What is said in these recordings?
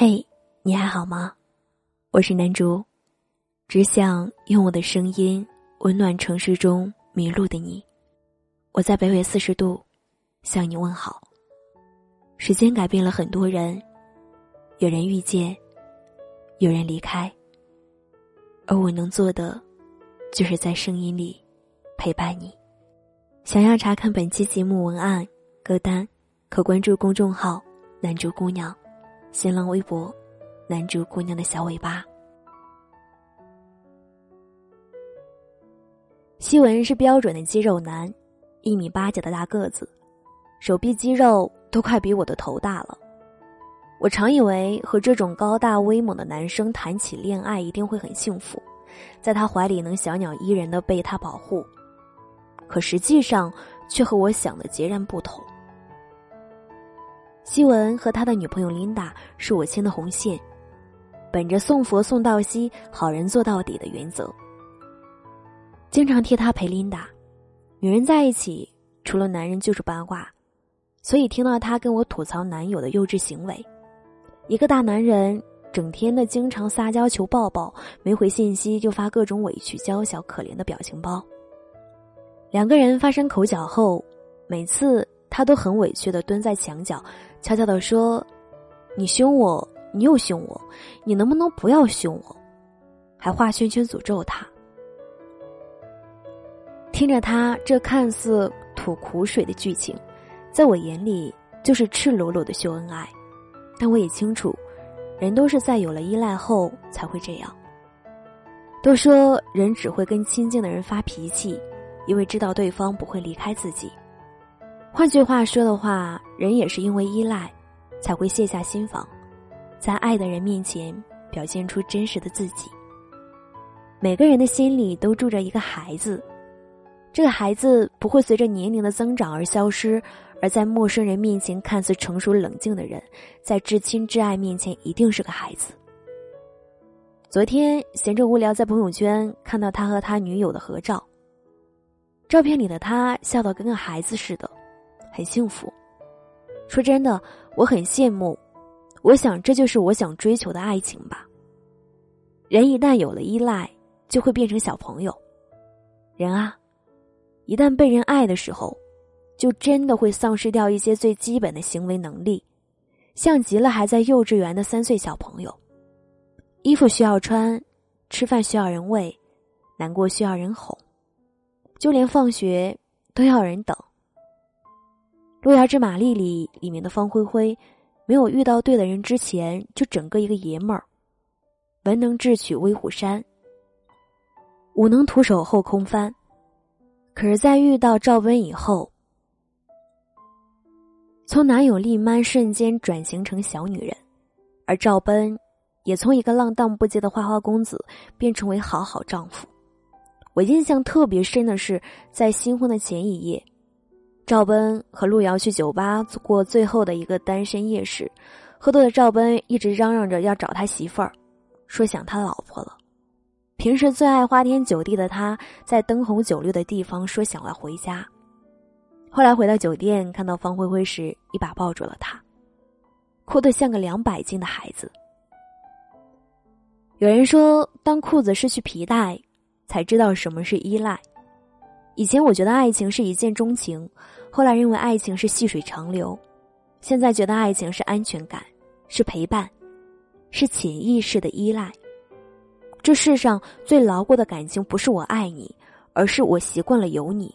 嘿，你还好吗？我是南竹，只想用我的声音温暖城市中迷路的你。我在北纬四十度向你问好。时间改变了很多人，有人遇见，有人离开，而我能做的，就是在声音里陪伴你。想要查看本期节目文案、歌单，可关注公众号“南竹姑娘”。新浪微博，男主姑娘的小尾巴。希文是标准的肌肉男，一米八几的大个子，手臂肌肉都快比我的头大了。我常以为和这种高大威猛的男生谈起恋爱一定会很幸福，在他怀里能小鸟依人的被他保护，可实际上却和我想的截然不同。希文和他的女朋友琳达是我牵的红线，本着送佛送到西、好人做到底的原则，经常替他陪琳达。女人在一起，除了男人就是八卦，所以听到他跟我吐槽男友的幼稚行为，一个大男人整天的经常撒娇求抱抱，没回信息就发各种委屈、娇小、可怜的表情包。两个人发生口角后，每次他都很委屈的蹲在墙角。悄悄的说：“你凶我，你又凶我，你能不能不要凶我？”还画圈圈诅咒他。听着他这看似吐苦水的剧情，在我眼里就是赤裸裸的秀恩爱。但我也清楚，人都是在有了依赖后才会这样。都说人只会跟亲近的人发脾气，因为知道对方不会离开自己。换句话说的话，人也是因为依赖，才会卸下心防，在爱的人面前表现出真实的自己。每个人的心里都住着一个孩子，这个孩子不会随着年龄的增长而消失，而在陌生人面前看似成熟冷静的人，在至亲至爱面前一定是个孩子。昨天闲着无聊，在朋友圈看到他和他女友的合照，照片里的他笑得跟个孩子似的。很幸福，说真的，我很羡慕。我想，这就是我想追求的爱情吧。人一旦有了依赖，就会变成小朋友。人啊，一旦被人爱的时候，就真的会丧失掉一些最基本的行为能力，像极了还在幼稚园的三岁小朋友。衣服需要穿，吃饭需要人喂，难过需要人哄，就连放学都要人等。《路遥知马力》里里面的方灰灰，没有遇到对的人之前，就整个一个爷们儿，文能智取威虎山，武能徒手后空翻。可是，在遇到赵奔以后，从男友力 man 瞬间转型成小女人，而赵奔也从一个浪荡不羁的花花公子变成为好好丈夫。我印象特别深的是，在新婚的前一夜。赵奔和路遥去酒吧过最后的一个单身夜时，喝多的赵奔一直嚷嚷着要找他媳妇儿，说想他老婆了。平时最爱花天酒地的他，在灯红酒绿的地方说想要回家。后来回到酒店，看到方灰灰时，一把抱住了他，哭得像个两百斤的孩子。有人说，当裤子失去皮带，才知道什么是依赖。以前我觉得爱情是一见钟情。后来认为爱情是细水长流，现在觉得爱情是安全感，是陪伴，是潜意识的依赖。这世上最牢固的感情不是我爱你，而是我习惯了有你，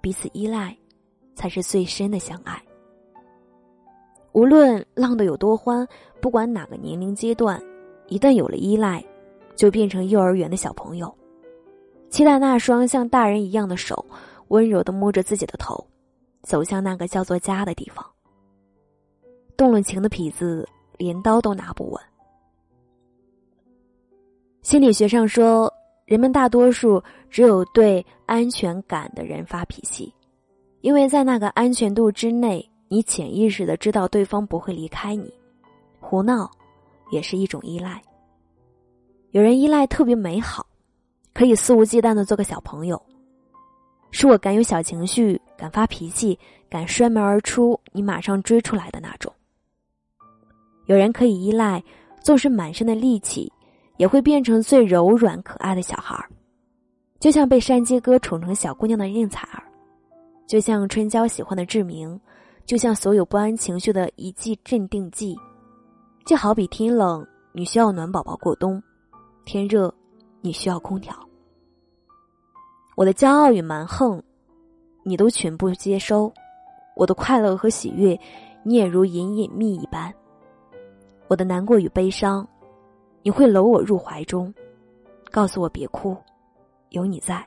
彼此依赖，才是最深的相爱。无论浪得有多欢，不管哪个年龄阶段，一旦有了依赖，就变成幼儿园的小朋友，期待那双像大人一样的手，温柔的摸着自己的头。走向那个叫做家的地方。动了情的痞子连刀都拿不稳。心理学上说，人们大多数只有对安全感的人发脾气，因为在那个安全度之内，你潜意识的知道对方不会离开你。胡闹也是一种依赖。有人依赖特别美好，可以肆无忌惮的做个小朋友。是我敢有小情绪。敢发脾气，敢摔门而出，你马上追出来的那种。有人可以依赖，纵使满身的力气，也会变成最柔软可爱的小孩儿，就像被山鸡哥宠成小姑娘的应采儿，就像春娇喜欢的志明，就像所有不安情绪的一剂镇定剂，就好比天冷你需要暖宝宝过冬，天热你需要空调。我的骄傲与蛮横，你都全部接收；我的快乐和喜悦，你也如隐隐秘一般。我的难过与悲伤，你会搂我入怀中，告诉我别哭，有你在，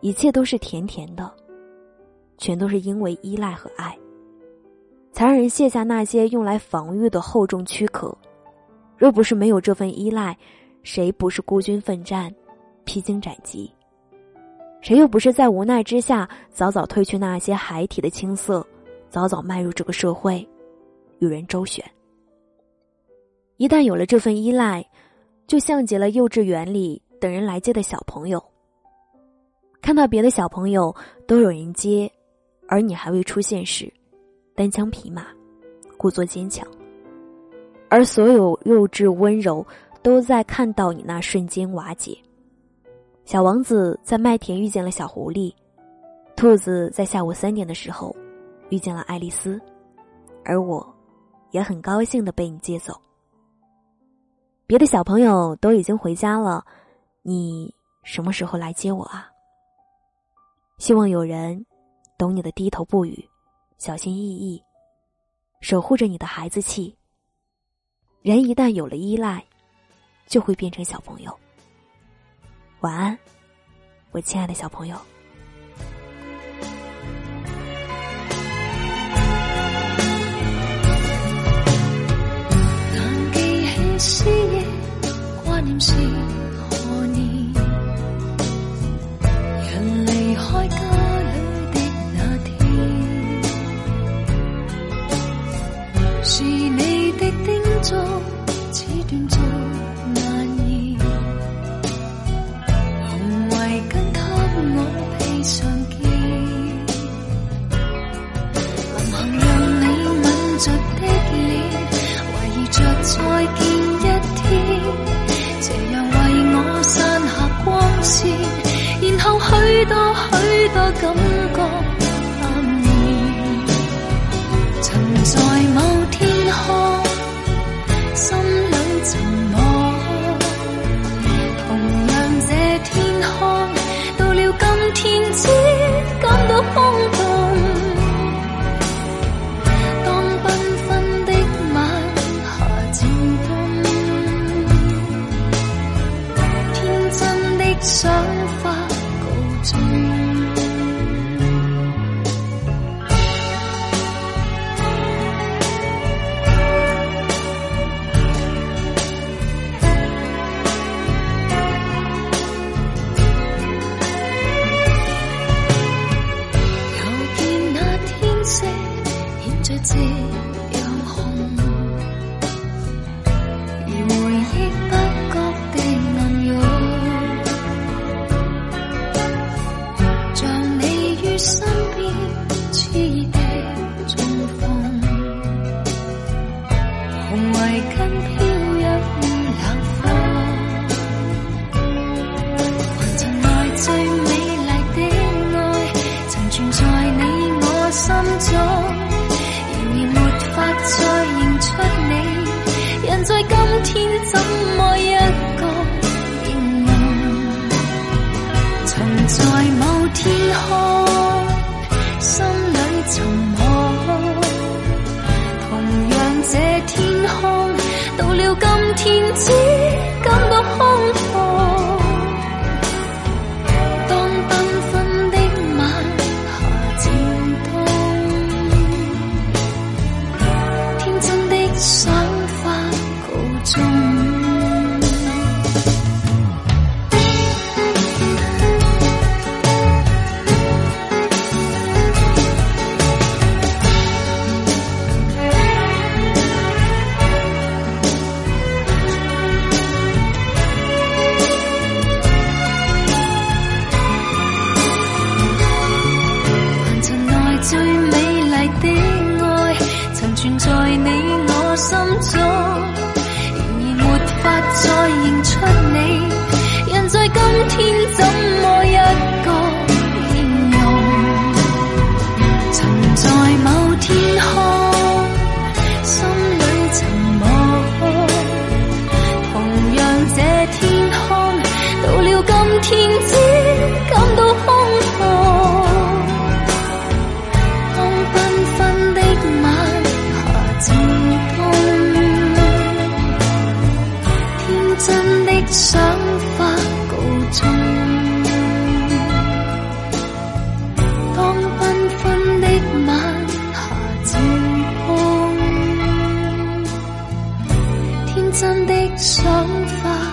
一切都是甜甜的，全都是因为依赖和爱，才让人卸下那些用来防御的厚重躯壳。若不是没有这份依赖，谁不是孤军奋战，披荆斩棘？谁又不是在无奈之下，早早褪去那些孩提的青涩，早早迈入这个社会，与人周旋？一旦有了这份依赖，就像极了幼稚园里等人来接的小朋友。看到别的小朋友都有人接，而你还未出现时，单枪匹马，故作坚强。而所有幼稚温柔，都在看到你那瞬间瓦解。小王子在麦田遇见了小狐狸，兔子在下午三点的时候遇见了爱丽丝，而我，也很高兴的被你接走。别的小朋友都已经回家了，你什么时候来接我啊？希望有人懂你的低头不语，小心翼翼，守护着你的孩子气。人一旦有了依赖，就会变成小朋友。晚安，我亲爱的小朋友。念是何年？人离开家里的那天，是你的叮嘱，此断续感身边天怎么一个形容？曾在某天空，心里曾梦，同样这天空，到了今天想法。